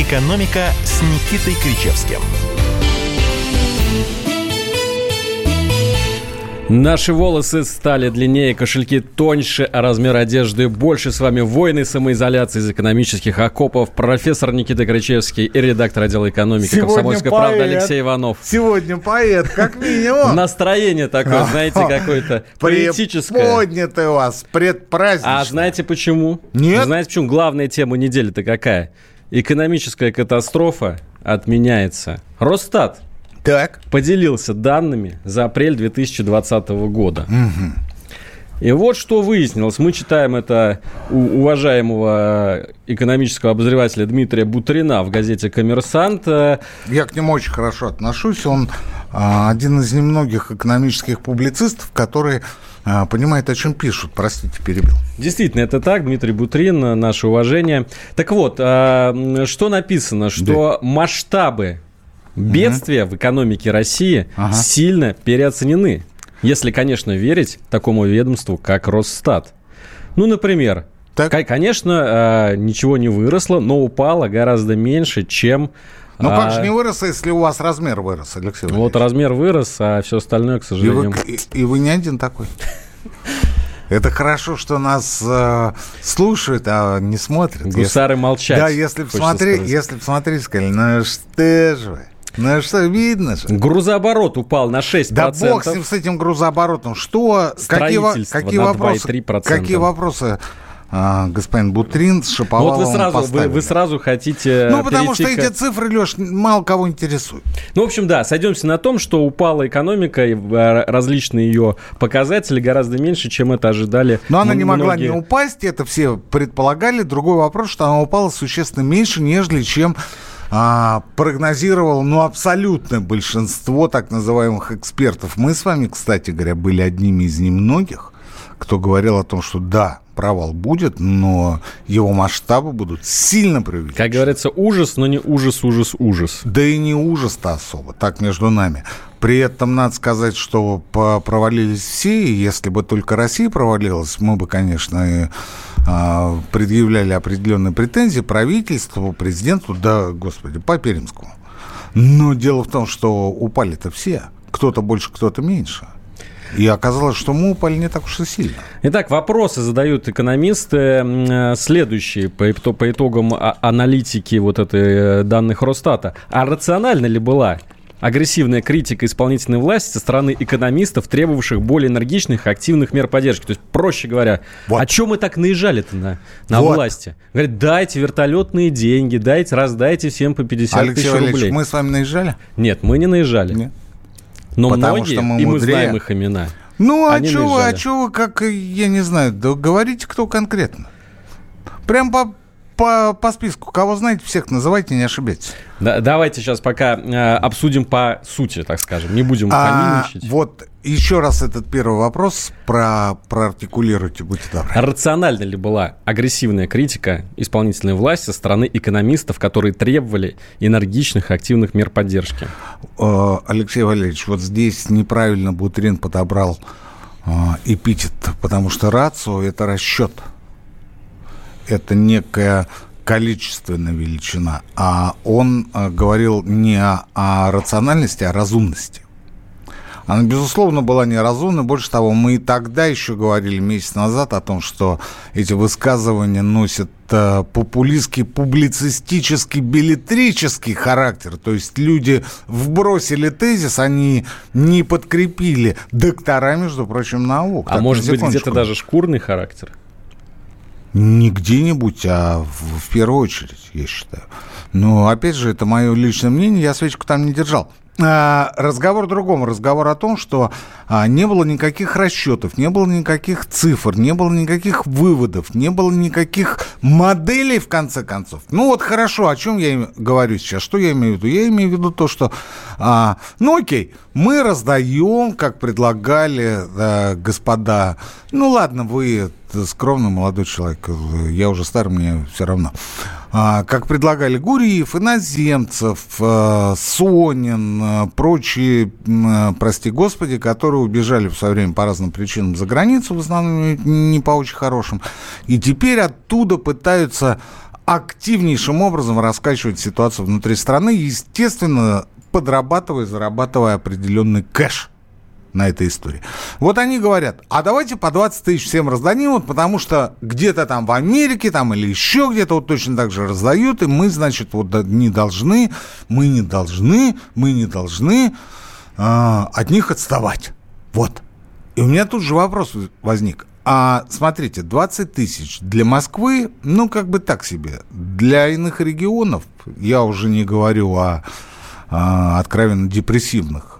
«Экономика» с Никитой Кричевским. Наши волосы стали длиннее, кошельки тоньше, а размер одежды больше. С вами воины самоизоляции из экономических окопов, профессор Никита Кричевский и редактор отдела экономики Сегодня «Комсомольской поэт. правды» Алексей Иванов. Сегодня поэт, как минимум. Настроение такое, знаете, какое-то поэтическое. Поднятый у вас, предпраздничный. А знаете почему? Нет. Знаете почему? Главная тема недели-то какая? Экономическая катастрофа отменяется. Росстат Так. поделился данными за апрель 2020 года. И вот что выяснилось. Мы читаем это у уважаемого экономического обозревателя Дмитрия Бутрина в газете «Коммерсант». Я к нему очень хорошо отношусь. Он а, один из немногих экономических публицистов, который а, понимает, о чем пишут. Простите, перебил. Действительно, это так. Дмитрий Бутрин, наше уважение. Так вот, а, что написано? Что масштабы бедствия в экономике России Ага. сильно переоценены. Если, конечно, верить такому ведомству, как Росстат. Ну, например, Так. ко- конечно, а, ничего не выросло, но упало гораздо меньше, чем... Ну как а, же не вырос, если у вас размер вырос, Алексей Вот Валерьевич? размер вырос, а все остальное, к и, сожалению... вы, и- и вы не один такой. Это хорошо, что нас э, слушают, а не смотрят. Гусары молчать. Да, если посмотреть, если посмотреть, сказали, ну что же вы, ну что, видно же. Грузооборот упал на 6%. Да бог с ним, с этим грузооборотом. Что, какие, какие вопросы, 2,3%. какие вопросы а, господин Бутрин с Ну, Шаповаловым вот вы сразу, вы, поставили? вы сразу хотите Ну, потому что к- эти цифры, Леш, мало кого интересуют. Ну, в общем, да, сойдемся на том, что упала экономика, и э, различные ее показатели гораздо меньше, чем это ожидали Но она не могла не упасть, это все предполагали. Другой вопрос, что она упала существенно меньше, нежели чем а, прогнозировало, ну, абсолютное большинство так называемых экспертов. Мы с вами, кстати говоря, были одними из немногих, кто говорил о том, что да, провал будет, но его масштабы будут сильно преувеличены. Как говорится, ужас, но не ужас, ужас, ужас. Да и не ужас-то особо, так между нами. При этом надо сказать, что провалились все, и если бы только Россия провалилась, мы бы, конечно, а, предъявляли определенные претензии правительству, президенту, да, господи, по Пермскому. Но дело в том, что упали-то все. Кто-то больше, кто-то меньше. И оказалось, что мы упали не так уж и сильно. Итак, вопросы задают экономисты э, следующие по, по итогам а- аналитики вот этой э, данных Росстата. А рациональна ли была агрессивная критика исполнительной власти со стороны экономистов, требовавших более энергичных и активных мер поддержки? То есть, проще говоря, Вот. о чем мы так наезжали-то на, на Вот. власти? Говорят, дайте вертолетные деньги, дайте, раздайте всем по 50 Алексей тысяч рублей. мы с вами наезжали? Нет, мы не наезжали. Нет. Но Потому многие, что мы и мы знаем их имена. Ну, а что вы, а вы, как, я не знаю, да говорите, кто конкретно. Прям по, по, по списку. Кого знаете, всех называйте, не ошибетесь. Да, давайте сейчас пока э, обсудим по сути, так скажем. Не будем А, вот еще раз этот первый вопрос про, проартикулируйте, будьте добры. Рациональна ли была агрессивная критика исполнительной власти со стороны экономистов, которые требовали энергичных активных мер поддержки? Э, Алексей Валерьевич, вот здесь неправильно Бутрин подобрал э, эпитет, потому что рацио – это расчет. Это некая количественная величина. А он э, говорил не о, о рациональности, а о разумности. Она, безусловно, была неразумна. Больше того, мы и тогда еще говорили месяц назад о том, что эти высказывания носят э, популистский, публицистический, билетрический характер. То есть люди вбросили тезис, они не подкрепили доктора, между прочим, наук. А Так, может быть, где-то даже шкурный характер? Не где-нибудь, а в, в первую очередь, я считаю. Но, опять же, это мое личное мнение, я свечку там не держал. А, разговор другом. Разговор о том, что а, не было никаких расчетов, не было никаких цифр, не было никаких выводов, не было никаких моделей, в конце концов. Ну вот хорошо, о чем я говорю сейчас? Что я имею в виду? Я имею в виду то, что, а, ну окей, мы раздаем, как предлагали господа, ну ладно, вы скромный молодой человек, я уже старый, мне все равно. А, как предлагали Гуриев, иноземцев, а, Сонин, а, прочие, м, прости господи, которые убежали в свое время по разным причинам за границу, в основном не по очень хорошим, и теперь оттуда пытаются активнейшим образом раскачивать ситуацию внутри страны, естественно, подрабатывая, зарабатывая определенный кэш на этой истории. Вот они говорят, а давайте по 20 тысяч всем раздадим, вот потому что где-то там в Америке там или еще где-то вот точно так же раздают, и мы, значит, вот не должны, мы не должны, мы не должны э, от них отставать. Вот. И у меня тут же вопрос возник. А смотрите, 20 тысяч для Москвы, ну, как бы так себе. Для иных регионов, я уже не говорю о, о откровенно депрессивных а,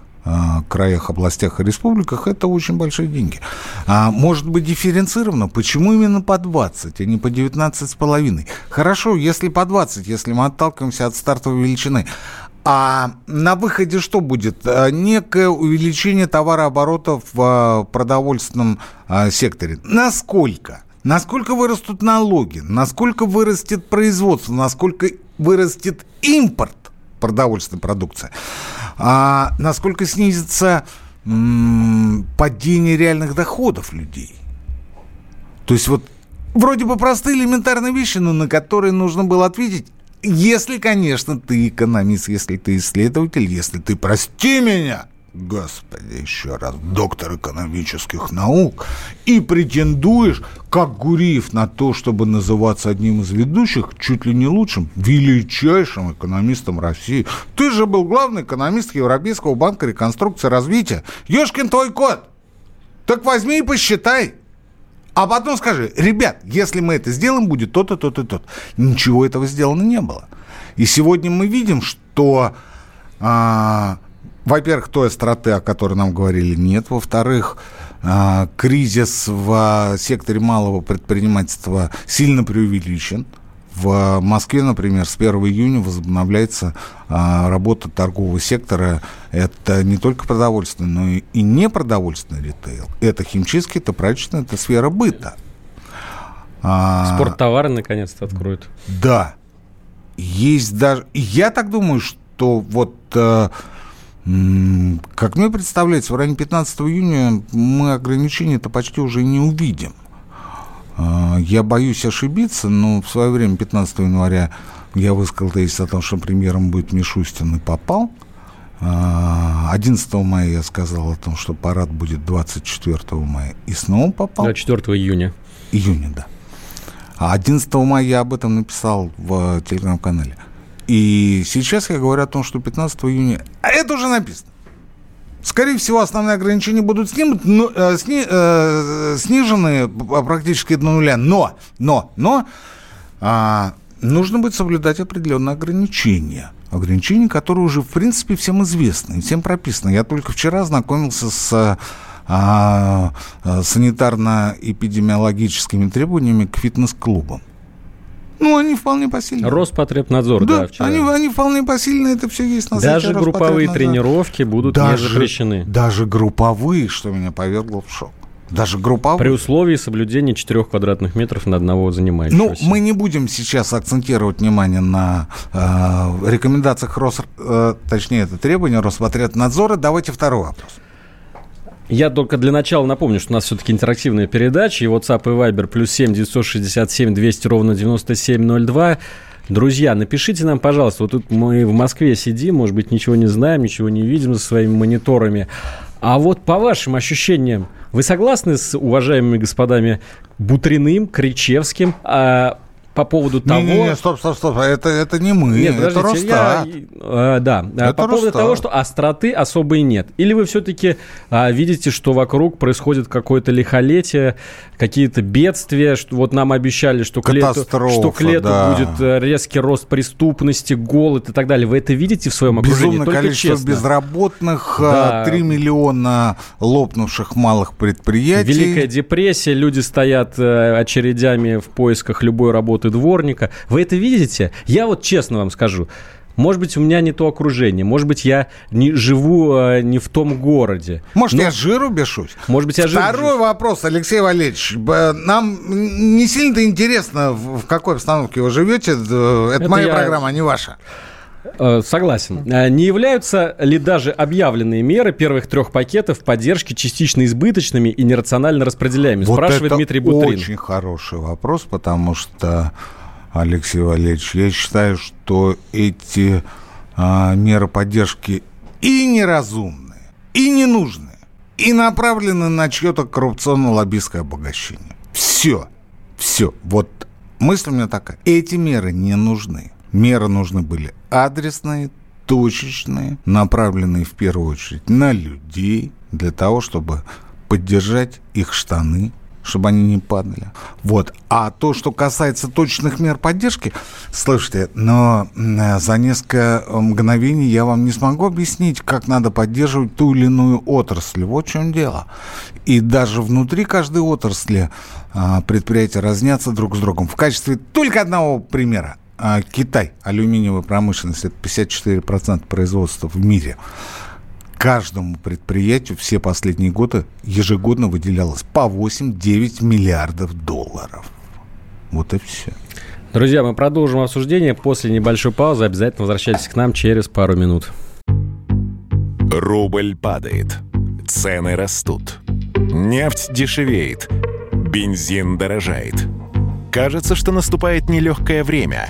краях, областях и республиках, это очень большие деньги. А может быть дифференцировано? Почему именно по 20, а не по 19 с половиной? Хорошо, если по 20, если мы отталкиваемся от стартовой величины. А на выходе что будет? А, некое увеличение товарооборота в а, продовольственном секторе. Насколько? Насколько вырастут налоги? Насколько вырастет производство? Насколько вырастет импорт продовольственной продукции? А насколько снизится падение реальных доходов людей? То есть вот вроде бы простые элементарные вещи, но на которые нужно было ответить если, конечно, ты экономист, если ты исследователь, если ты, прости меня, Господи, еще раз, доктор экономических наук, и претендуешь, как Гуриев, на то, чтобы называться одним из ведущих, чуть ли не лучшим, величайшим экономистом России. Ты же был главный экономист Европейского банка реконструкции и развития. Ешкин твой кот! Так возьми и посчитай. А потом скажи, ребят, если мы это сделаем, будет то-то, то-то, то-то. Ничего этого сделано не было. И сегодня мы видим, что, а, во-первых, той остроты, о которой нам говорили, нет. Во-вторых, а, кризис в секторе малого предпринимательства сильно преувеличен. В Москве, например, с 1 июня возобновляется а, работа торгового сектора. Это не только продовольственный, но и, и непродовольственный ритейл. Это химчистки, это прачечная, это сфера быта. А, Спорттовары наконец-то откроют. Да. Есть даже... Я так думаю, что вот... Э, как мне представляется, в районе 15 июня мы ограничения-то почти уже не увидим. А, я боюсь ошибиться, но в свое время, 15 января, я высказал тезис о том, что премьером будет Мишустин и попал. 11 а, мая я сказал о том, что парад будет 24 мая. И снова попал. 24 июня. Июня, да. А 11 мая я об этом написал в телеграм-канале. И сейчас я говорю о том, что 15 июня... А это уже написано. Скорее всего, основные ограничения будут снимут, но, э, сни, э, снижены практически до нуля. Но, но, но э, нужно будет соблюдать определенные ограничения. Ограничения, которые уже, в принципе, всем известны, всем прописаны. Я только вчера знакомился с а, санитарно-эпидемиологическими требованиями к фитнес-клубам. Ну, они вполне посильны. Роспотребнадзор, да, да вчера. Они, они вполне посильны, это все есть на Даже сайте групповые тренировки будут даже, не запрещены. Даже групповые, что меня повергло в шок. Даже групповые. При условии соблюдения 4 квадратных метров на одного занимающегося. Ну, мы не будем сейчас акцентировать внимание на э, рекомендациях Рос... Э, точнее, это требования Роспотребнадзора. Давайте второй вопрос. Я только для начала напомню, что у нас все-таки интерактивная передача. И WhatsApp и Viber плюс 7 967 200 ровно 9702. Друзья, напишите нам, пожалуйста, вот тут мы в Москве сидим, может быть, ничего не знаем, ничего не видим за своими мониторами. А вот по вашим ощущениям, вы согласны с уважаемыми господами Бутриным, Кричевским? А по поводу того... Не, не, стоп, стоп, стоп, это, это не мы, нет, это Росстат. Я, э, да, это по поводу того, что остроты особой нет. Или вы все-таки э, видите, что вокруг происходит какое-то лихолетие, какие-то бедствия, что вот нам обещали, что к лету, что к лету да. будет э, резкий рост преступности, голод и так далее. Вы это видите в своем окружении? Безумное Только количество честно. безработных, э, да. 3 миллиона лопнувших малых предприятий. Великая депрессия, люди стоят э, очередями в поисках любой работы работы дворника. Вы это видите? Я вот честно вам скажу. Может быть, у меня не то окружение. Может быть, я не живу э, не в том городе. Может, Но... я жиру бешусь? Может быть, я жиру Второй вопрос, Алексей Валерьевич. Нам не сильно-то интересно, в какой обстановке вы живете. Это, Это моя я... программа, а не ваша. Э, согласен. Э, не являются ли даже объявленные меры первых трех пакетов поддержки частично избыточными и нерационально распределяемыми? Вот Спрашивает это Дмитрий Бутрин. очень хороший вопрос, потому что Алексей Валерьевич. Я считаю, что эти а, меры поддержки и неразумные, и ненужные, и направлены на чье-то коррупционно-лоббистское обогащение. Все. Все. Вот мысль у меня такая. Эти меры не нужны. Меры нужны были адресные, точечные, направленные в первую очередь на людей, для того, чтобы поддержать их штаны, чтобы они не падали. Вот. А то, что касается точных мер поддержки, слушайте, но за несколько мгновений я вам не смогу объяснить, как надо поддерживать ту или иную отрасль. Вот в чем дело. И даже внутри каждой отрасли а, предприятия разнятся друг с другом. В качестве только одного примера. А, Китай, алюминиевая промышленность, это 54% производства в мире каждому предприятию все последние годы ежегодно выделялось по 8-9 миллиардов долларов. Вот и все. Друзья, мы продолжим обсуждение после небольшой паузы. Обязательно возвращайтесь к нам через пару минут. Рубль падает. Цены растут. Нефть дешевеет. Бензин дорожает. Кажется, что наступает нелегкое время.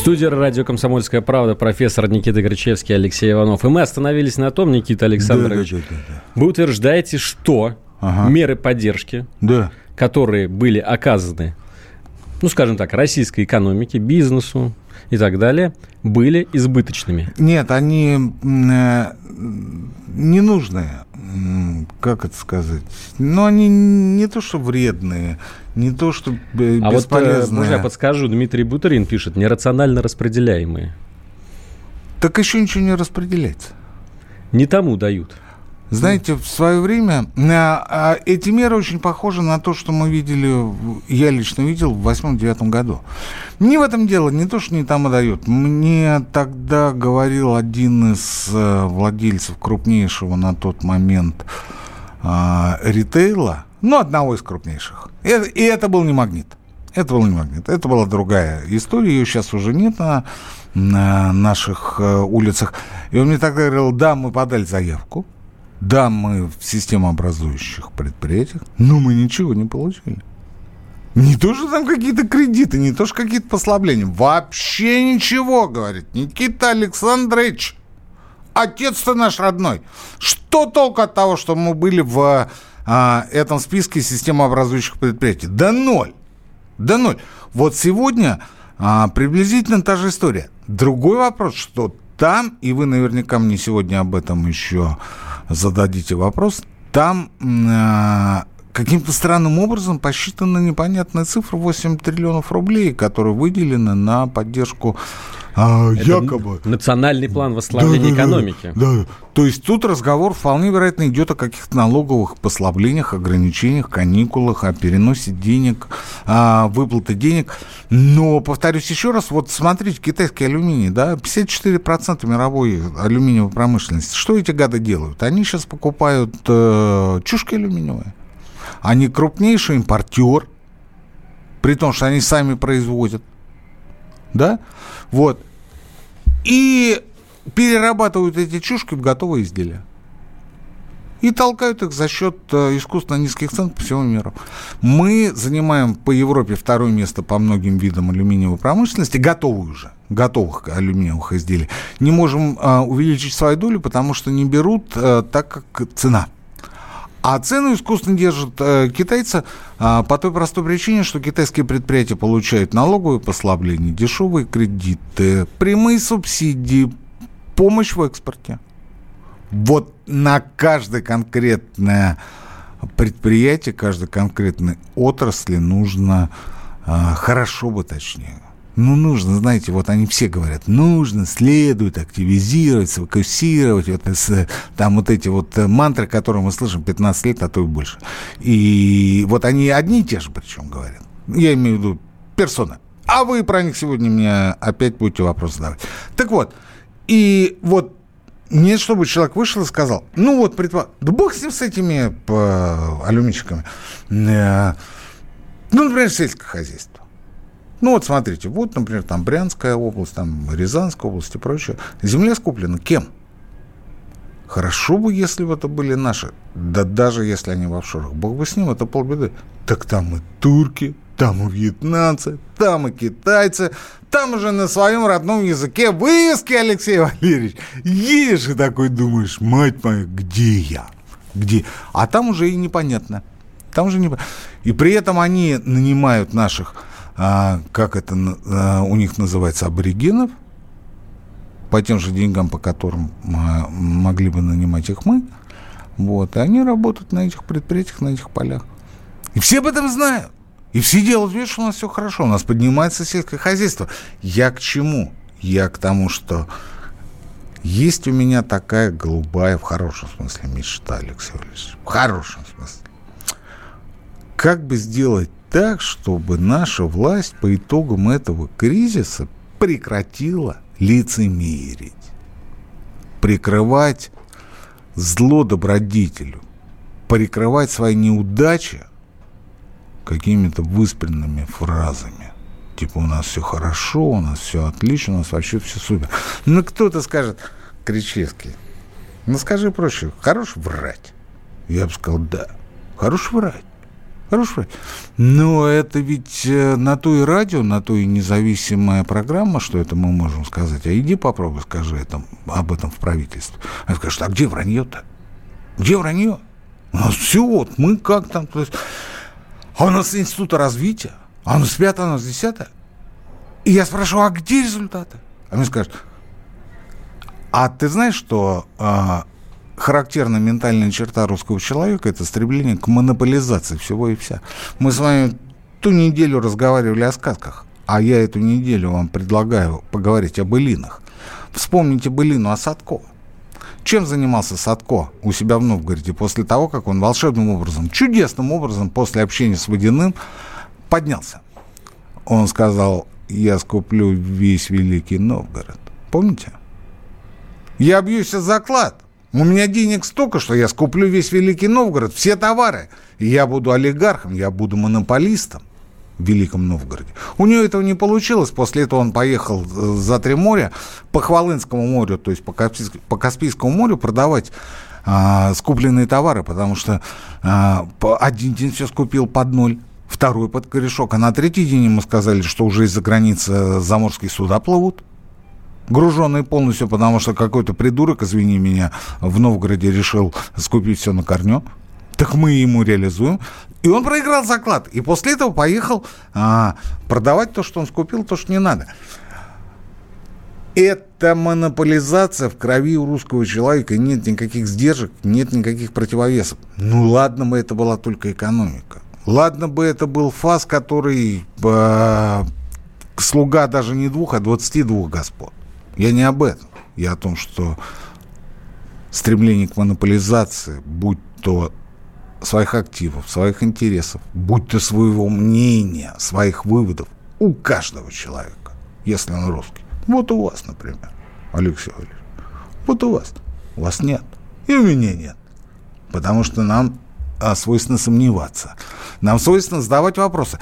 Студия радио «Комсомольская правда» профессор Никита Грачевский, Алексей Иванов. И мы остановились на том, Никита Александрович, да, да, да, да. вы утверждаете, что ага. меры поддержки, да. которые были оказаны, ну, скажем так, российской экономике, бизнесу и так далее, были избыточными. Нет, они э, ненужные как это сказать, ну, они не то, что вредные, не то, что бесполезные. А вот, э, можно я подскажу, Дмитрий Бутарин пишет, нерационально распределяемые. Так еще ничего не распределяется. Не тому дают. Знаете, в свое время а, а, эти меры очень похожи на то, что мы видели, я лично видел в восьмом-девятом году. Не в этом дело, не то, что не там и дают. Мне тогда говорил один из э, владельцев крупнейшего на тот момент а, ритейла, ну, одного из крупнейших. И, и это был не магнит. Это был не магнит. Это была другая история. Ее сейчас уже нет на, на наших э, улицах. И он мне тогда говорил, да, мы подали заявку. Да, мы в системообразующих предприятиях, но мы ничего не получили. Не то, что там какие-то кредиты, не то, что какие-то послабления. Вообще ничего, говорит Никита Александрович. Отец-то наш родной. Что толку от того, что мы были в а, этом списке системообразующих предприятий? Да ноль. Да ноль. Вот сегодня а, приблизительно та же история. Другой вопрос, что там, и вы наверняка мне сегодня об этом еще зададите вопрос, там э, каким-то странным образом посчитана непонятная цифра 8 триллионов рублей, которые выделены на поддержку а, якобы... Национальный план восстановления да, экономики. Да, да, то есть тут разговор вполне вероятно идет о каких-то налоговых послаблениях, ограничениях, каникулах, о переносе денег, о выплаты денег. Но, повторюсь еще раз, вот смотрите, китайский алюминий, да, 54% мировой алюминиевой промышленности. Что эти гады делают? Они сейчас покупают э, чушки алюминиевые. Они крупнейший импортер, при том, что они сами производят да, вот, и перерабатывают эти чушки в готовые изделия. И толкают их за счет э, искусственно низких цен по всему миру. Мы занимаем по Европе второе место по многим видам алюминиевой промышленности, готовые уже, готовых алюминиевых изделий. Не можем э, увеличить свою долю, потому что не берут, э, так как цена – а цену искусственно держат э, китайцы э, по той простой причине, что китайские предприятия получают налоговые послабления, дешевые кредиты, прямые субсидии, помощь в экспорте. Вот на каждое конкретное предприятие, каждой конкретной отрасли нужно э, хорошо бы точнее Ну, нужно, знаете, вот они все говорят, нужно, следует активизировать, сфокусировать, вот, там вот эти вот э, мантры, которые мы слышим 15 лет, а то и больше. И вот они одни и те же причем говорят. Я имею в виду персона. А вы про них сегодня мне опять будете вопрос задавать. Так вот, и вот нет, чтобы человек вышел и сказал, ну вот, предпо... да бог с ним, с этими по... алюминчиками. Э, ну, например, сельское хозяйство. Ну вот смотрите, вот, например, там Брянская область, там Рязанская область и прочее. Земля скуплена кем? Хорошо бы, если бы это были наши. Да даже если они в офшорах. Бог бы с ним, это полбеды. Так там и турки, там и вьетнамцы, там и китайцы, там уже на своем родном языке вывески, Алексей Валерьевич. Едешь и такой думаешь, мать моя, где я? Где? А там уже и непонятно. Там уже не... И при этом они нанимают наших, а, как это а, у них называется, аборигенов, по тем же деньгам, по которым а, могли бы нанимать их мы. Вот. И они работают на этих предприятиях, на этих полях. И все об этом знают. И все делают вид, что у нас все хорошо, у нас поднимается сельское хозяйство. Я к чему? Я к тому, что есть у меня такая голубая, в хорошем смысле, мечта, Алексей Валерьевич. В хорошем смысле. Как бы сделать так, чтобы наша власть по итогам этого кризиса прекратила лицемерить, прикрывать зло добродетелю, прикрывать свои неудачи какими-то выспренными фразами. Типа у нас все хорошо, у нас все отлично, у нас вообще все супер. Ну кто-то скажет, Кричевский, ну скажи проще, хорош врать? Я бы сказал, да, хорош врать. Хорош врать. Но это ведь э, на то и радио, на то и независимая программа, что это мы можем сказать. А иди попробуй, скажи это, об этом в правительстве. Они скажут, а где вранье-то? Где вранье? У нас все, вот мы как там... То есть, а у нас института развития, а у нас пятое, а у нас десятое. И я спрашиваю, а где результаты? А мне скажут, а ты знаешь, что а, характерная ментальная черта русского человека – это стремление к монополизации всего и вся. Мы с вами ту неделю разговаривали о сказках, а я эту неделю вам предлагаю поговорить о былинах. Вспомните былину о Садко. Чем занимался Садко у себя в Новгороде после того, как он волшебным образом, чудесным образом после общения с Водяным поднялся? Он сказал, я скуплю весь Великий Новгород. Помните? Я бьюсь за заклад. У меня денег столько, что я скуплю весь Великий Новгород, все товары. И я буду олигархом, я буду монополистом в Великом Новгороде. У него этого не получилось. После этого он поехал э, за три моря по Хвалынскому морю, то есть по, Каспийскому, по Каспийскому морю продавать а, скупленные товары, потому что а, один день все скупил под ноль, второй под корешок, а на третий день ему сказали, что уже из-за границы заморские суда плывут груженные полностью, потому что какой-то придурок, извини меня, в Новгороде решил скупить все на корню. Так мы ему реализуем. И он проиграл заклад. И после этого поехал а, продавать то, что он скупил, то, что не надо. Это монополизация в крови у русского человека. Нет никаких сдержек, нет никаких противовесов. Ну ладно бы это была только экономика. Ладно бы это был ФАС, который э, слуга даже не двух, а 22 господ. Я не об этом. Я о том, что стремление к монополизации, будь то своих активов, своих интересов, будь то своего мнения, своих выводов у каждого человека, если он русский. Вот у вас, например, Алексей Валерьевич. Вот у вас. У вас нет. И у меня нет. Потому что нам а, свойственно сомневаться. Нам свойственно задавать вопросы.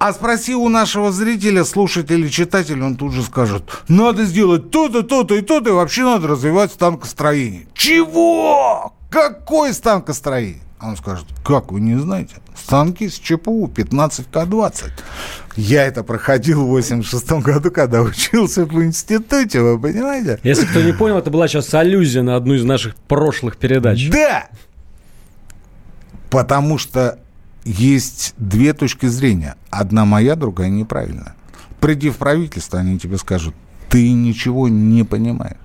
А спроси у нашего зрителя, слушателя, читателя, он тут же скажет, надо сделать то-то, то-то и то-то, и вообще надо развивать станкостроение. Чего? Какое станкостроение? А он скажет, как вы не знаете? Станки с ЧПУ 15К20. Я это проходил в 86 году, когда учился в институте, вы понимаете? Если кто не понял, это была сейчас аллюзия на одну из наших прошлых передач. Да! Потому что есть две точки зрения. Одна моя, другая неправильная. Приди в правительство, они тебе скажут, ты ничего не понимаешь.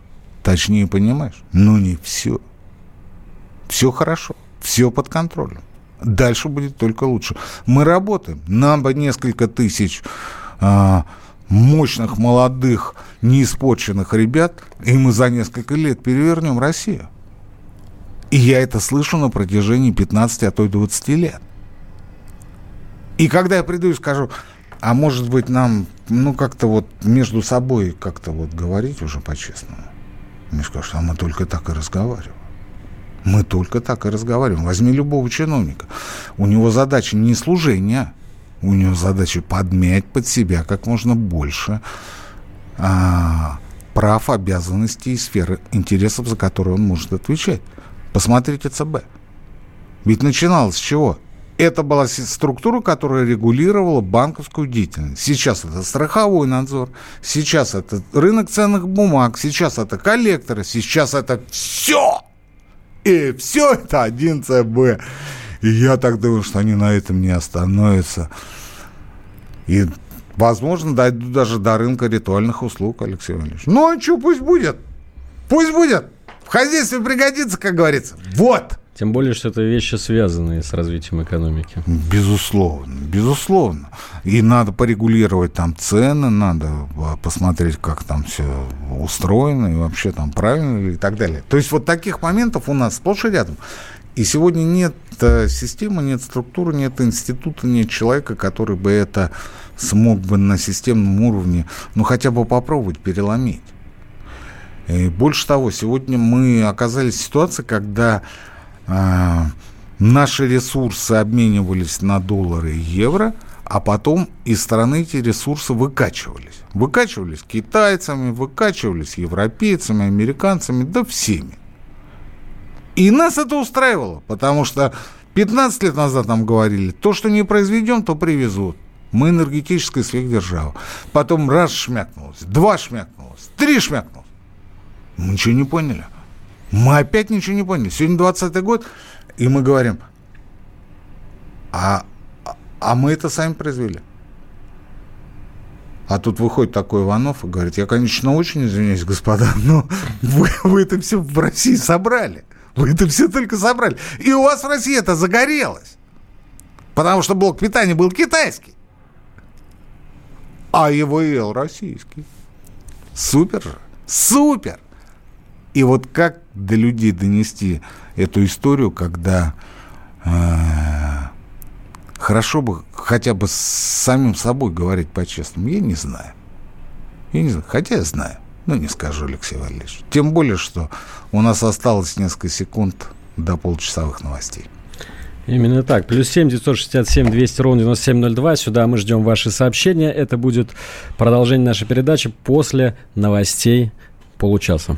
Точнее, понимаешь, но не все. Все хорошо все под контролем. Дальше будет только лучше. Мы работаем. Нам бы несколько тысяч а, мощных, молодых, неиспорченных ребят, и мы за несколько лет перевернем Россию. И я это слышу на протяжении 15, а то и 20 лет. И когда я приду и скажу, а может быть нам, ну, как-то вот между собой как-то вот говорить уже по-честному. Мне скажут, а мы только так и разговариваем. Мы только так и разговариваем. Возьми любого чиновника. У него задача не служение, у него задача подмять под себя как можно больше а, прав, обязанностей и сферы интересов, за которые он может отвечать. Посмотрите ЦБ. Ведь начиналось с чего? Это была структура, которая регулировала банковскую деятельность. Сейчас это страховой надзор, сейчас это рынок ценных бумаг, сейчас это коллекторы, сейчас это все и все это один ЦБ. И я так думаю, что они на этом не остановятся. И, возможно, дойдут даже до рынка ритуальных услуг, Алексей Валерьевич. Ну, а что, пусть будет. Пусть будет. В хозяйстве пригодится, как говорится. Вот. Тем более, что это вещи, связанные с развитием экономики. Безусловно, безусловно. И надо порегулировать там цены, надо а, посмотреть, как там все устроено, и вообще там правильно и так далее. То есть вот таких моментов у нас сплошь и рядом. И сегодня нет э, системы, нет структуры, нет института, нет человека, который бы это смог бы на системном уровне, ну, хотя бы попробовать переломить. И больше того, сегодня мы оказались в ситуации, когда наши ресурсы обменивались на доллары и евро, а потом из страны эти ресурсы выкачивались. Выкачивались китайцами, выкачивались европейцами, американцами, да всеми. И нас это устраивало, потому что 15 лет назад нам говорили, то, что не произведем, то привезут. Мы энергетическая сверхдержава. Потом раз шмякнулось, два шмякнулось, три шмякнулось. Мы ничего не поняли. Мы опять ничего не поняли. Сегодня 20 год, и мы говорим, а, а мы это сами произвели. А тут выходит такой Иванов и говорит, я, конечно, очень извиняюсь, господа, но вы, вы это все в России собрали. Вы это все только собрали. И у вас в России это загорелось. Потому что блок питания был китайский. А его ел российский. Супер же. Супер. И вот как до людей донести эту историю, когда э, хорошо бы хотя бы с самим собой говорить по-честному, я не знаю. Я не знаю, хотя я знаю, но не скажу, Алексей Валерьевич. Тем более, что у нас осталось несколько секунд до полчасовых новостей. Именно так. Плюс семь девятьсот шестьдесят семь двести ровно девяносто семь ноль два. Сюда мы ждем ваши сообщения. Это будет продолжение нашей передачи после новостей получаса.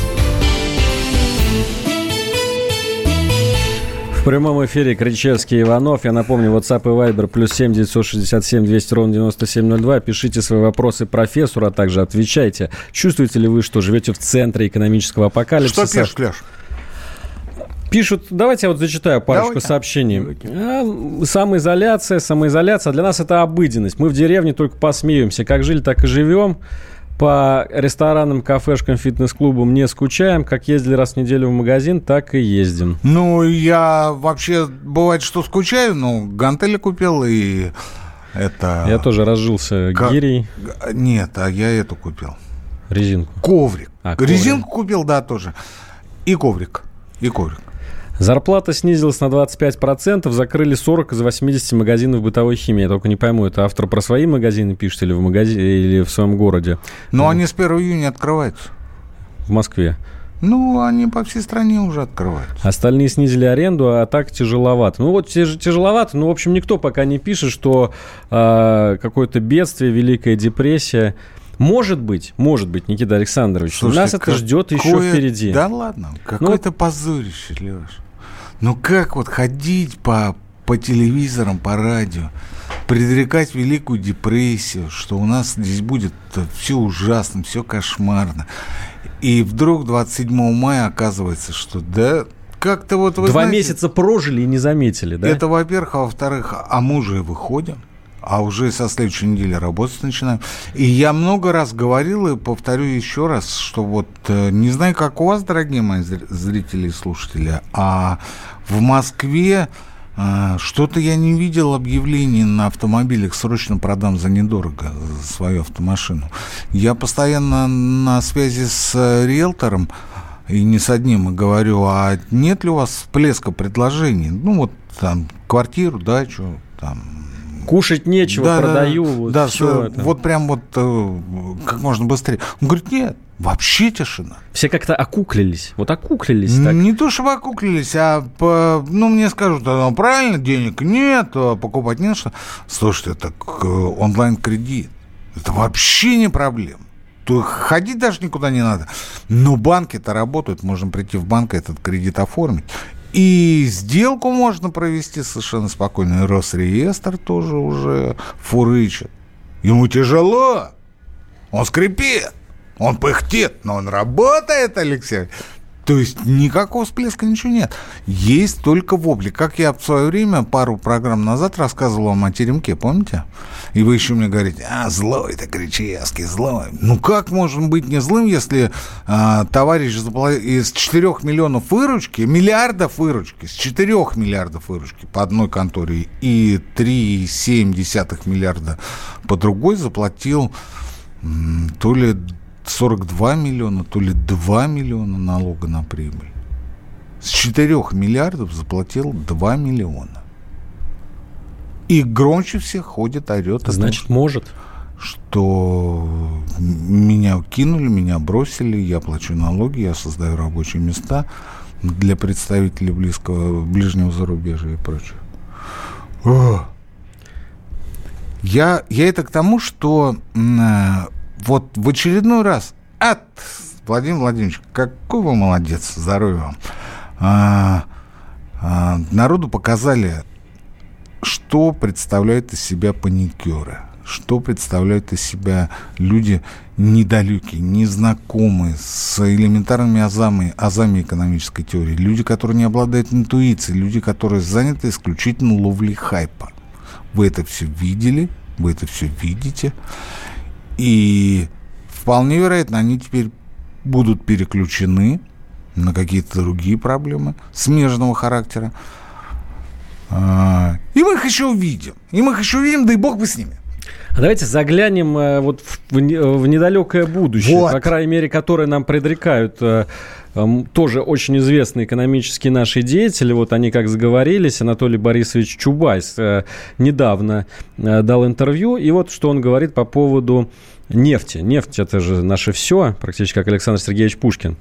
В прямом эфире Кричевский Иванов. Я напомню, WhatsApp и Viber плюс 7 967 200 ровно 9702. Пишите свои вопросы профессору, а также отвечайте. Чувствуете ли вы, что живете в центре экономического апокалипсиса? Что пишешь, Леш? Пишут, давайте я вот зачитаю парочку Давайте. сообщений. А, самоизоляция, самоизоляция. Для нас это обыденность. Мы в деревне только посмеемся. Как жили, так и живем. По ресторанам, кафешкам, фитнес-клубам не скучаем. Как ездили раз в неделю в магазин, так и ездим. Ну, я вообще, бывает, что скучаю, но гантели купил и это... Я тоже разжился К... гирей. Нет, а я эту купил. Резинку. Коврик. А, коврик. Резинку купил, да, тоже. И коврик. И коврик. Зарплата снизилась на 25%, закрыли 40 из 80 магазинов бытовой химии. Я только не пойму, это автор про свои магазины пишет или в, магазине, или в своем городе? Но они с 1 июня открываются. В Москве. Ну, они по всей стране уже открываются. Остальные снизили аренду, а так тяжеловато. Ну вот тяж, тяжеловато, ну, в общем, никто пока не пишет, что э, какое-то бедствие, Великая депрессия. Может быть, может быть, Никита Александрович, Слушайте, нас это ждет еще впереди. Да ладно, какое-то ну, позорище, Леш. Ну как вот ходить по, по телевизорам, по радио, предрекать Великую депрессию, что у нас здесь будет все ужасно, все кошмарно. И вдруг 27 мая оказывается, что да, как-то вот... Вы Два знаете, месяца прожили и не заметили, да? Это, во-первых, а во-вторых, а мы уже выходим а уже со следующей недели работать начинаем. И я много раз говорил и повторю еще раз, что вот э, не знаю, как у вас, дорогие мои зрители и слушатели, а в Москве э, что-то я не видел объявлений на автомобилях «Срочно продам за недорого свою автомашину». Я постоянно на связи с э, риэлтором, и не с одним, говорю, а нет ли у вас всплеска предложений? Ну, вот там квартиру, дачу, там Кушать нечего, да, продаю. Да, вот, да все это. вот прям вот э, как можно быстрее. Он говорит, нет, вообще тишина. Все как-то окуклились. Вот окуклились так. Не то, чтобы окуклились, а, по, ну, мне скажут, а, ну, правильно, денег нет, а покупать не на что. Слушайте, так э, онлайн-кредит. Это вообще не проблема. То ходить даже никуда не надо. Но банки-то работают, можно прийти в банк и этот кредит оформить. И сделку можно провести совершенно спокойно. И Росреестр тоже уже фурычит. Ему тяжело. Он скрипит. Он пыхтит, но он работает, Алексей. То есть никакого всплеска ничего нет. Есть только вопли. Как я в свое время, пару программ назад рассказывал вам о теремке, помните? И вы еще мне говорите, а, злой ты, Кричевский, злой. Ну как можно быть не злым, если а, товарищ из 4 миллионов выручки, миллиардов выручки, с 4 миллиардов выручки по одной конторе и 3,7 миллиарда по другой заплатил то ли 42 миллиона, то ли 2 миллиона налога на прибыль. С 4 миллиардов заплатил 2 миллиона. И громче всех ходит, орет. Значит, том, может. Что меня кинули, меня бросили, я плачу налоги, я создаю рабочие места для представителей близкого, ближнего зарубежья и прочее. О! Я, я это к тому, что вот в очередной раз от Владимир Владимирович, какой вы молодец, здоровья вам. А, а, народу показали, что представляют из себя паникеры, что представляют из себя люди недалекие, незнакомые, с элементарными азами, азами экономической теории, люди, которые не обладают интуицией, люди, которые заняты исключительно ловлей хайпа. Вы это все видели, вы это все видите. И вполне вероятно, они теперь будут переключены на какие-то другие проблемы смежного характера. А, и мы их еще увидим. И мы их еще увидим, да и бог бы с ними. А давайте заглянем э, вот в, в, в недалекое будущее, вот. по крайней мере, которое нам предрекают э, тоже очень известные экономические наши деятели. Вот они как заговорились. Анатолий Борисович Чубайс э, недавно э, дал интервью. И вот что он говорит по поводу нефти. Нефть – это же наше все, практически как Александр Сергеевич Пушкин.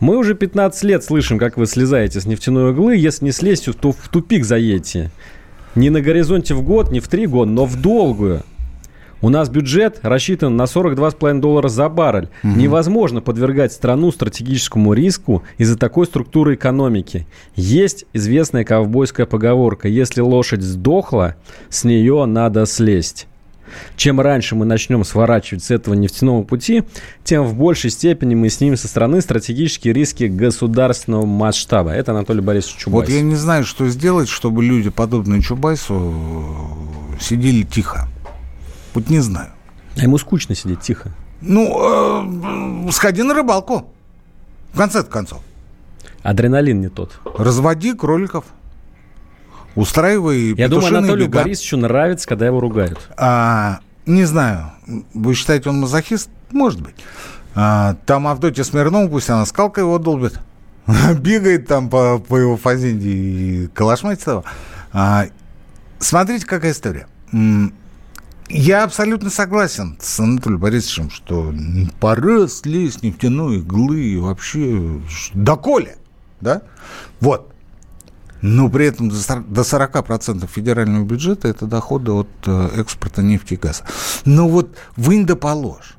Мы уже 15 лет слышим, как вы слезаете с нефтяной углы. Если не слезть, то в тупик заедете. Не на горизонте в год, не в три года, но в долгую. У нас бюджет рассчитан на 42,5 доллара за баррель. Угу. Невозможно подвергать страну стратегическому риску из-за такой структуры экономики. Есть известная ковбойская поговорка. Если лошадь сдохла, с нее надо слезть. Чем раньше мы начнем сворачивать с этого нефтяного пути, тем в большей степени мы снимем со стороны стратегические риски государственного масштаба. Это Анатолий Борисович Чубайс. Вот я не знаю, что сделать, чтобы люди, подобные Чубайсу, сидели тихо. Вот не знаю. А ему скучно сидеть тихо. Ну, э, сходи на рыбалку. В конце концов. Адреналин не тот. Разводи кроликов. Устраивай Я думаю, Анатолию бега. Борисовичу нравится, когда его ругают. А, не знаю. Вы считаете, он мазохист? Может быть. А, там Авдотья Смирнова, пусть она скалкой его долбит. Бегает там по, по его фазенде и калашматит его. А, смотрите, какая история. Я абсолютно согласен с Анатолием Борисовичем, что пора слезть нефтяной иглы вообще доколе, да? Вот. Но при этом до 40% федерального бюджета это доходы от э, экспорта нефти и газа. Но вот вынь да положь.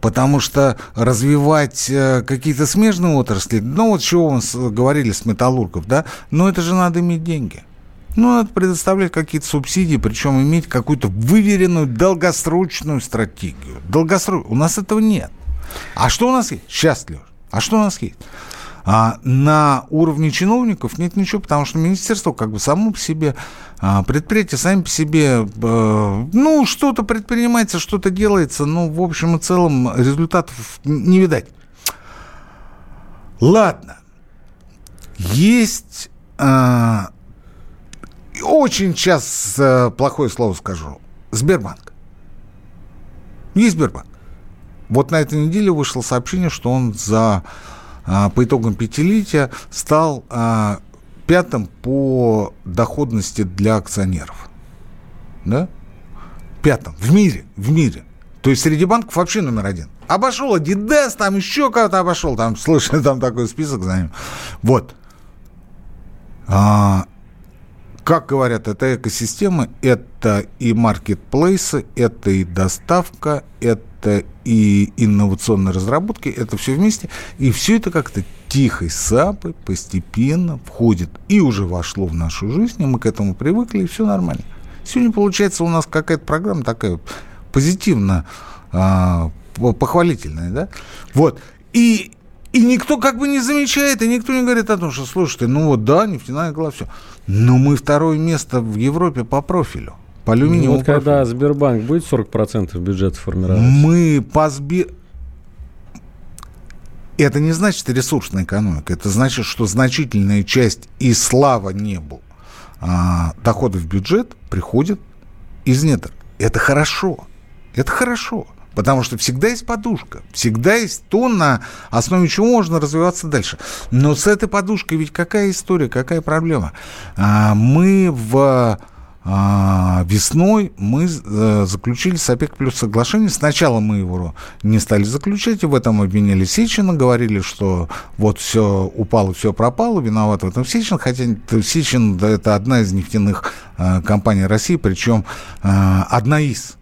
Потому что развивать э, какие-то смежные отрасли, ну вот чего мы говорили с металлургов, да, но это же надо иметь деньги. Ну, надо предоставлять какие-то субсидии, причем иметь какую-то выверенную долгосрочную стратегию. Долгосрочную. У нас этого нет. А что у нас есть? Сейчас, Леш. А что у нас есть? А на уровне чиновников нет ничего, потому что министерство как бы само по себе, а, предприятия сами по себе, а, ну, что-то предпринимается, что-то делается, но в общем и целом результатов не видать. Ладно. Есть а, очень сейчас э, плохое слово скажу. Сбербанк. Есть Сбербанк. Вот на этой неделе вышло сообщение, что он за, а, по итогам пятилетия стал а, пятым по доходности для акционеров. Да? Пятым. В мире. В мире. То есть среди банков вообще номер один. Обошел Adidas, там еще кого-то обошел. Там, слышали, там такой список за ним. Вот. А, как говорят, это экосистема, это и маркетплейсы, это и доставка, это и инновационные разработки, это все вместе. И все это как-то тихой сапой постепенно входит и уже вошло в нашу жизнь, и мы к этому привыкли, и все нормально. Сегодня, получается, у нас какая-то программа такая позитивно а, похвалительная, да? Вот. И, и никто как бы не замечает, и никто не говорит о том, что, слушайте, ну вот да, нефтяная глава, все. Но мы второе место в Европе по профилю. По алюминиевому ну, вот когда Сбербанк будет 40% бюджета формировать? Мы по Сбер... Это не значит ресурсная экономика. Это значит, что значительная часть и слава небу а, доходов в бюджет приходит из недр. Это хорошо. Это хорошо. Потому что всегда есть подушка, всегда есть то, на основе чего можно развиваться дальше. Но с этой подушкой ведь какая история, какая проблема? А, мы в а, весной мы э, заключили с ОПЕК плюс соглашение. Сначала мы его не стали заключать, и в этом обвиняли Сечина, говорили, что вот все упало, все пропало, виноват в этом Сечин, хотя Сечин да, это одна из нефтяных э, компаний России, причем одна из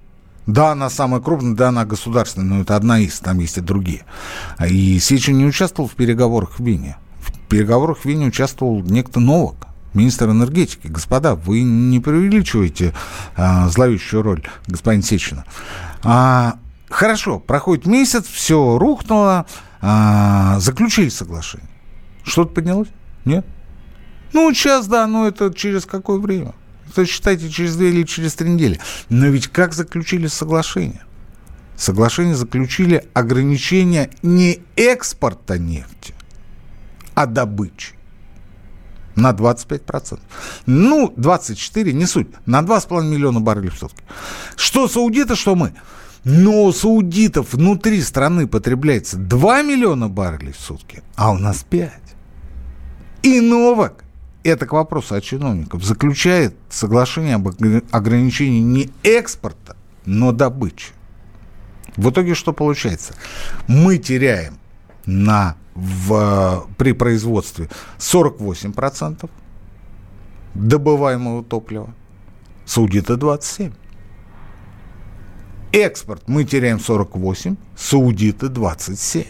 да, она самая крупная, да, она государственная, но это одна из, там есть и другие. И Сечин не участвовал в переговорах в Вене. В переговорах в Вене участвовал некто Новак, министр энергетики. Господа, вы не преувеличиваете а, зловещую роль господина Сечина. А, хорошо, проходит месяц, все рухнуло, а, заключили соглашение. Что-то поднялось? Нет? Ну, сейчас, да, но это через какое время? То считайте через две или через три недели. Но ведь как заключили соглашение? Соглашение заключили ограничение не экспорта нефти, а добычи на 25%. Ну, 24, не суть, на 2,5 миллиона баррелей в сутки. Что саудиты, что мы. Но у саудитов внутри страны потребляется 2 миллиона баррелей в сутки, а у нас 5. И Новак это к вопросу о чиновниках, заключает соглашение об ограничении не экспорта, но добычи. В итоге что получается? Мы теряем на, в, при производстве 48% добываемого топлива, саудиты 27%. Экспорт мы теряем 48, саудиты 27.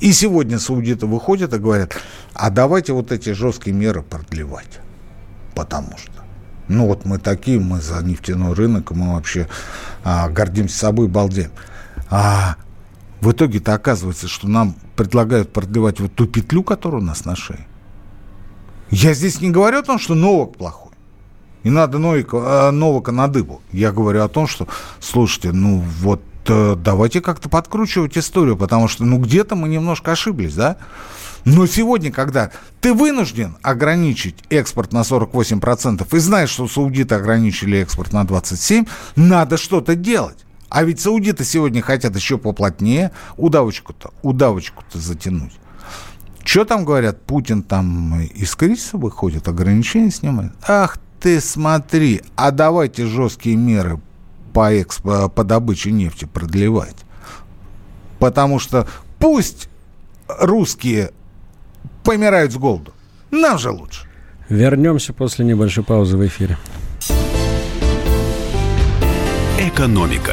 И сегодня саудиты выходят и говорят, а давайте вот эти жесткие меры продлевать. Потому что, ну вот мы такие, мы за нефтяной рынок, мы вообще а, гордимся собой, балдеем. А в итоге-то оказывается, что нам предлагают продлевать вот ту петлю, которая у нас на шее. Я здесь не говорю о том, что Новок плохой. Не надо Новика, Новака на дыбу. Я говорю о том, что, слушайте, ну вот э, давайте как-то подкручивать историю, потому что, ну, где-то мы немножко ошиблись, да? Но сегодня, когда ты вынужден ограничить экспорт на 48% и знаешь, что саудиты ограничили экспорт на 27%, надо что-то делать. А ведь саудиты сегодня хотят еще поплотнее удавочку-то, удавочку-то затянуть. Что там говорят? Путин там из кризиса выходит, ограничения снимает. Ах ты смотри, а давайте жесткие меры по, экспо, по добыче нефти продлевать. Потому что пусть русские помирают с голоду, нам же лучше. Вернемся после небольшой паузы в эфире. Экономика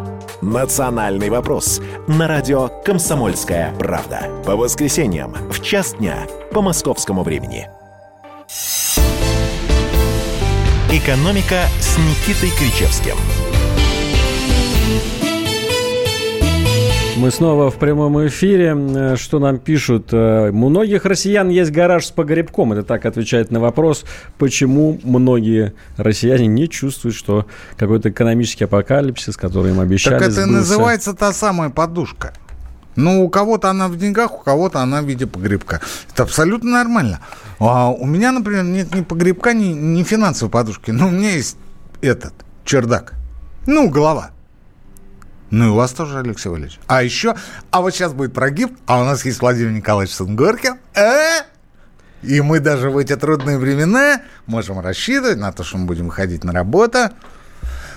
«Национальный вопрос» на радио «Комсомольская правда». По воскресеньям в час дня по московскому времени. «Экономика» с Никитой Кричевским – Мы снова в прямом эфире. Э, что нам пишут? Э, у многих россиян есть гараж с погребком. Это так отвечает на вопрос, почему многие россияне не чувствуют, что какой-то экономический апокалипсис, который им обещали, Так это сбылся. называется та самая подушка. Ну, у кого-то она в деньгах, у кого-то она в виде погребка. Это абсолютно нормально. А у меня, например, нет ни погребка, ни, ни финансовой подушки. Но у меня есть этот чердак. Ну, голова. Ну и у вас тоже, Алексей Валерьевич. А еще, а вот сейчас будет прогиб, а у нас есть Владимир Николаевич Сунгоркин. Э? И мы даже в эти трудные времена можем рассчитывать на то, что мы будем выходить на работу.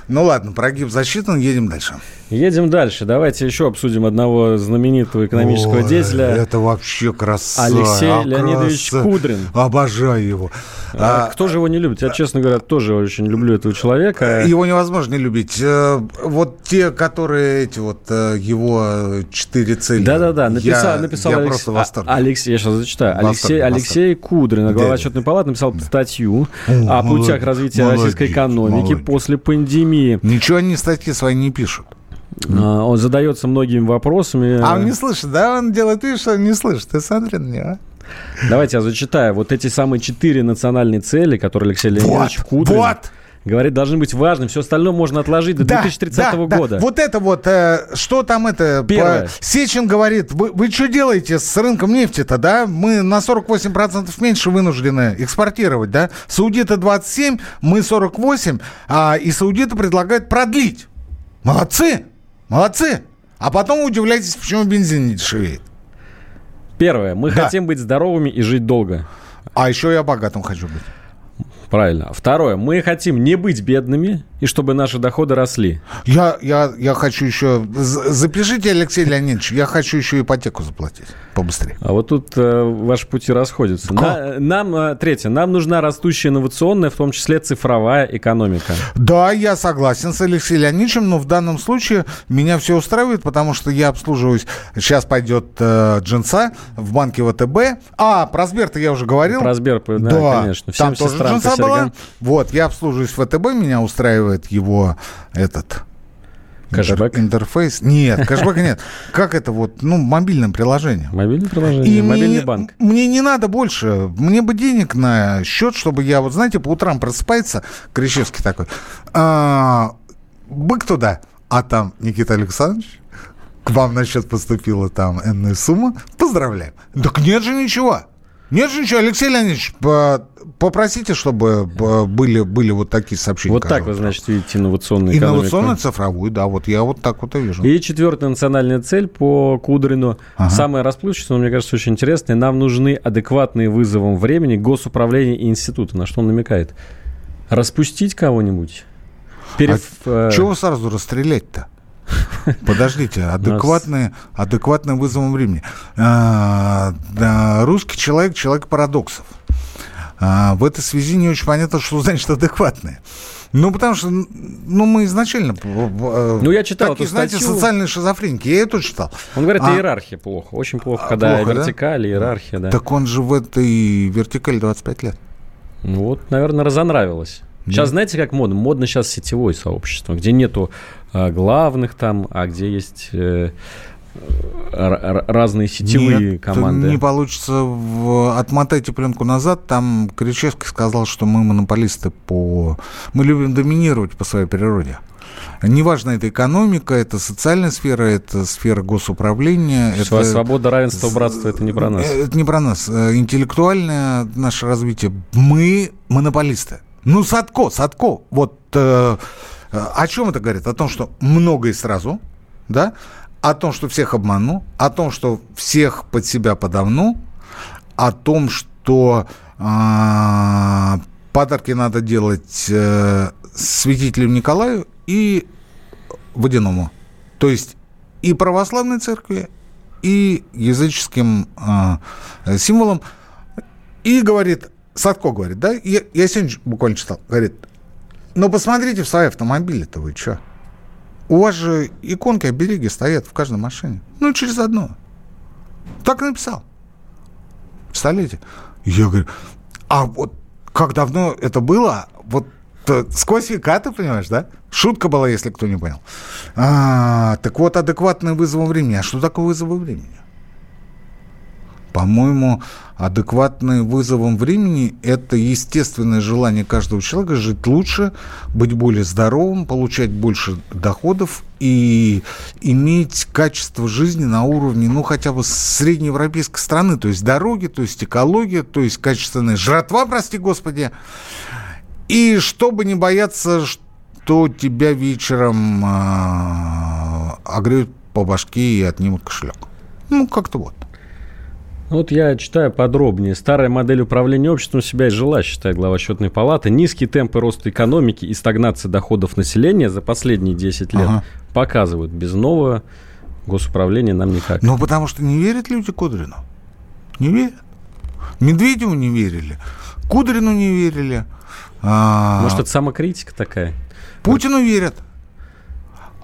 Ну ладно, прогиб засчитан, едем дальше. Едем дальше. Давайте еще обсудим одного знаменитого экономического Ой, деятеля. Это вообще красава. Алексей а Леонидович краса... Кудрин. Обожаю его. А, а, кто же его не любит? Я, честно говоря, тоже очень люблю этого человека. Его невозможно не любить. Э, вот те, которые эти вот э, его четыре цели. Да-да-да, написал, я, написал я Алекс... просто восторг. Алексей, я сейчас зачитаю. Восторг, Алексей, восторг. Алексей Кудрин, глава отчетной палаты, написал Да. статью О, о путях развития молодец, российской экономики молодец. после пандемии. Ничего они статьи свои не пишут. А, Он задается многими вопросами. А он не слышит, да? Он делает вид, что не слышит. Ты смотри на него. Давайте я зачитаю. Вот эти самые четыре национальные цели, которые Алексей Леонидович Вот, Кудрин вот. говорит, должны быть важными. Все остальное можно отложить до 2030 да, да. года. Вот это вот, э, что там это? Первое. по- Сечин говорит, вы, вы что делаете с рынком нефти-то, да? Мы на 48% меньше вынуждены экспортировать, да? Саудиты 27, мы 48, а, и саудиты предлагают продлить. Молодцы, молодцы. А потом удивляйтесь, почему бензин не дешевеет. Первое. Мы Да. хотим быть здоровыми и жить долго. А еще я богатым хочу быть. Правильно. Второе. Мы хотим не быть бедными и чтобы наши доходы росли. Я, я, я хочу еще... Запишите, Алексей Леонидович, я хочу еще ипотеку заплатить побыстрее. А вот тут э, ваши пути расходятся. На- нам, э, третье, нам нужна растущая инновационная, в том числе цифровая экономика. Да, я согласен с Алексеем Леонидовичем, но в данном случае меня все устраивает, потому что я обслуживаюсь... Сейчас пойдет э, джинса в банке ВТБ. А, про Сбер-то я уже говорил. Про Сбер, да, конечно. Всем там тоже сестрам джинса. Была. Вот, я обслуживаюсь в ВТБ, меня устраивает его этот... Кэшбэк? интер- Интерфейс. Нет, кэшбэка нет. Как это вот, ну, мобильное приложение. Мобильное приложение, И мобильный мне, банк. мне не надо больше. Мне бы денег на счет, чтобы я, вот знаете, по утрам просыпается, Кричевский такой, «А, бык туда, а там Никита Александрович, к вам на счет поступила там энная сумма, поздравляем. Так нет же ничего. Нет же ничего, Алексей Леонидович, попросите, чтобы э, были, были вот такие сообщения. Вот так вы, значит, видите инновационную экономику. Инновационную цифровую, да, вот я вот так вот и вижу. И четвертая национальная цель по Кудрину. Ага. Самая расплывчатая, но, мне кажется, очень интересная. Нам нужны адекватные вызовам времени госуправления и института. На что он намекает? Распустить кого-нибудь? Перев- э, Чего сразу расстрелять-то? Подождите, адекватные, адекватные вызовом времени. А, русский человек, человек парадоксов. А, в этой связи не очень понятно, что значит адекватные. Ну, потому что, ну, мы изначально... Ну, я читал Такие, эту знаете, статью. социальные шизофреники. Я это читал. Он говорит, А- иерархия плохо. Очень плохо, А, когда плохо, да? вертикаль, иерархия, да. Так он же в этой вертикали 25 лет. Ну вот, наверное, разонравилось. Сейчас знаете, как модно? Модно сейчас сетевое сообщество, где нету э, главных там, а где есть э, разные сетевые Нет, команды. не получится. В... Отмотайте пленку назад. Там Кричевский сказал, что мы монополисты по... Мы любим доминировать по своей природе. Неважно, это экономика, это социальная сфера, это сфера госуправления. Это... Свобода, равенство, братство – это не про нас. Э, это не про нас. Э, интеллектуальное наше развитие. Мы монополисты. Ну, Садко, Садко. Вот э, о чем это говорит? О том, что много и сразу, да? О том, что всех обману, о том, что всех под себя подавну, о том, что э, подарки надо делать э, святителю Николаю и водяному. То есть и православной церкви, и языческим э, символом. И говорит, Садко говорит, да, я, я сегодня буквально читал, говорит, ну посмотрите в свои автомобили-то вы что? У вас же иконки обереги стоят в каждой машине. Ну, через одно. Так написал. Представляете? Я говорю, а вот как давно это было? Вот сквозь века, ты понимаешь, да? Шутка была, если кто не понял. А, так вот, адекватный вызов времени. А что такое вызовы времени? По-моему, адекватный вызовом времени – это естественное желание каждого человека жить лучше, быть более здоровым, получать больше доходов и иметь качество жизни на уровне, ну, хотя бы среднеевропейской страны, то есть дороги, то есть экология, то есть качественная жратва, прости господи, и чтобы не бояться, что тебя вечером э, огреют по башке и отнимут кошелек. Ну, как-то вот. Вот я читаю подробнее. Старая модель управления обществом себя изжила, считает глава счетной палаты. Низкие темпы роста экономики и стагнация доходов населения за последние 10 лет ага. показывают, без нового госуправления нам никак. Ну, потому что не верят люди Кудрину. Не верят. Медведеву не верили. Кудрину не верили. А... Может, это самокритика такая? Путину верят.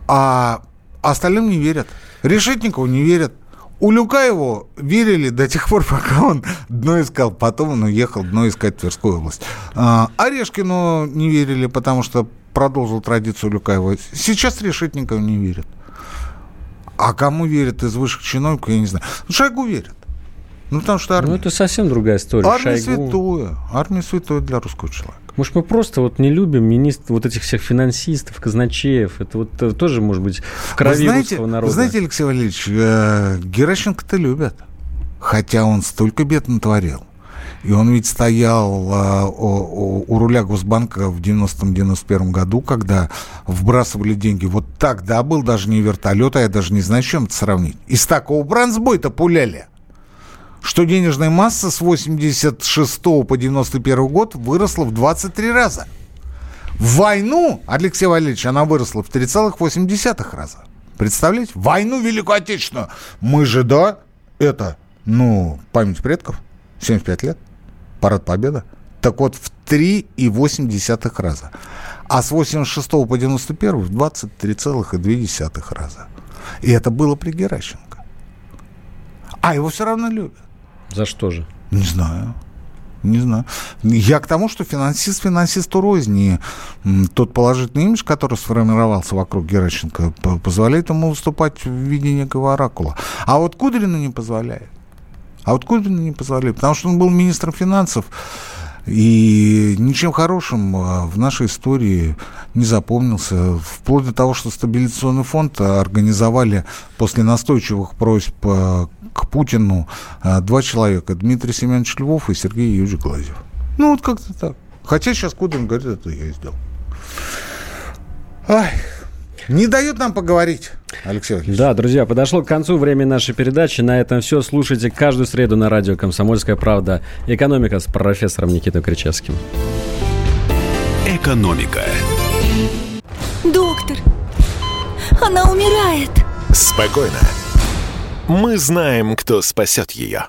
А остальным не верят. Решетникову не верят. У Люкаеву верили до тех пор, пока он дно искал. Потом он уехал дно искать в Тверскую область. А, Орешкину не верили, потому что продолжил традицию Люкаева. Сейчас Решетникову не верят. А кому верят из высших чиновников, я не знаю. Шойгу верят. Ну, потому что армия. Ну, это совсем другая история. Армия Шойгу... святое. Армия святое для русского человека. Может, мы просто вот не любим министр, вот этих всех финансистов, казначеев. Это вот это тоже, может быть, в крови вы знаете, русского народа. Вы знаете, Алексей Валерьевич, э, Геращенко-то любят. Хотя он столько бед натворил. И он ведь стоял э, у, у руля Госбанка в 90-91 году, когда вбрасывали деньги. Вот тогда был даже не вертолет, а я даже не знаю, с чем это сравнить. Из такого бронзбой-то пуляли что денежная масса с 86 по 91 год выросла в 23 раза. В войну, Алексей Валерьевич, она выросла в 3,8 раза. Представляете? Войну Великую Отечественную. Мы же, да, это, ну, память предков, 75 лет, парад Победа. Так вот, в 3,8 раза. А с 86 по 91 в 23,2 раза. И это было при Геращенко. А его все равно любят. За что же? Не знаю. Не знаю. Я к тому, что финансист финансисту розни. Тот положительный имидж, который сформировался вокруг Геращенко, позволяет ему выступать в виде некого оракула. А вот Кудрину не позволяет. А вот Кудрину не позволяет, потому что он был министром финансов. И ничем хорошим а, в нашей истории не запомнился. Вплоть до того, что стабилизационный фонд организовали после настойчивых просьб а, к Путину а, два человека. Дмитрий Семенович Львов и Сергей Юрьевич Глазев. Ну, вот как-то так. Хотя сейчас Кудрин говорит, это я сделал. Ай, не дают нам поговорить. Алексей Валерьевич. Да, друзья, подошло к концу время нашей передачи. На этом все. Слушайте каждую среду на радио «Комсомольская правда». «Экономика» с профессором Никитой Кричевским. «Экономика». Доктор, она умирает. Спокойно. Мы знаем, кто спасет ее.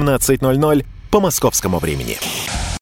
17.00 по московскому времени.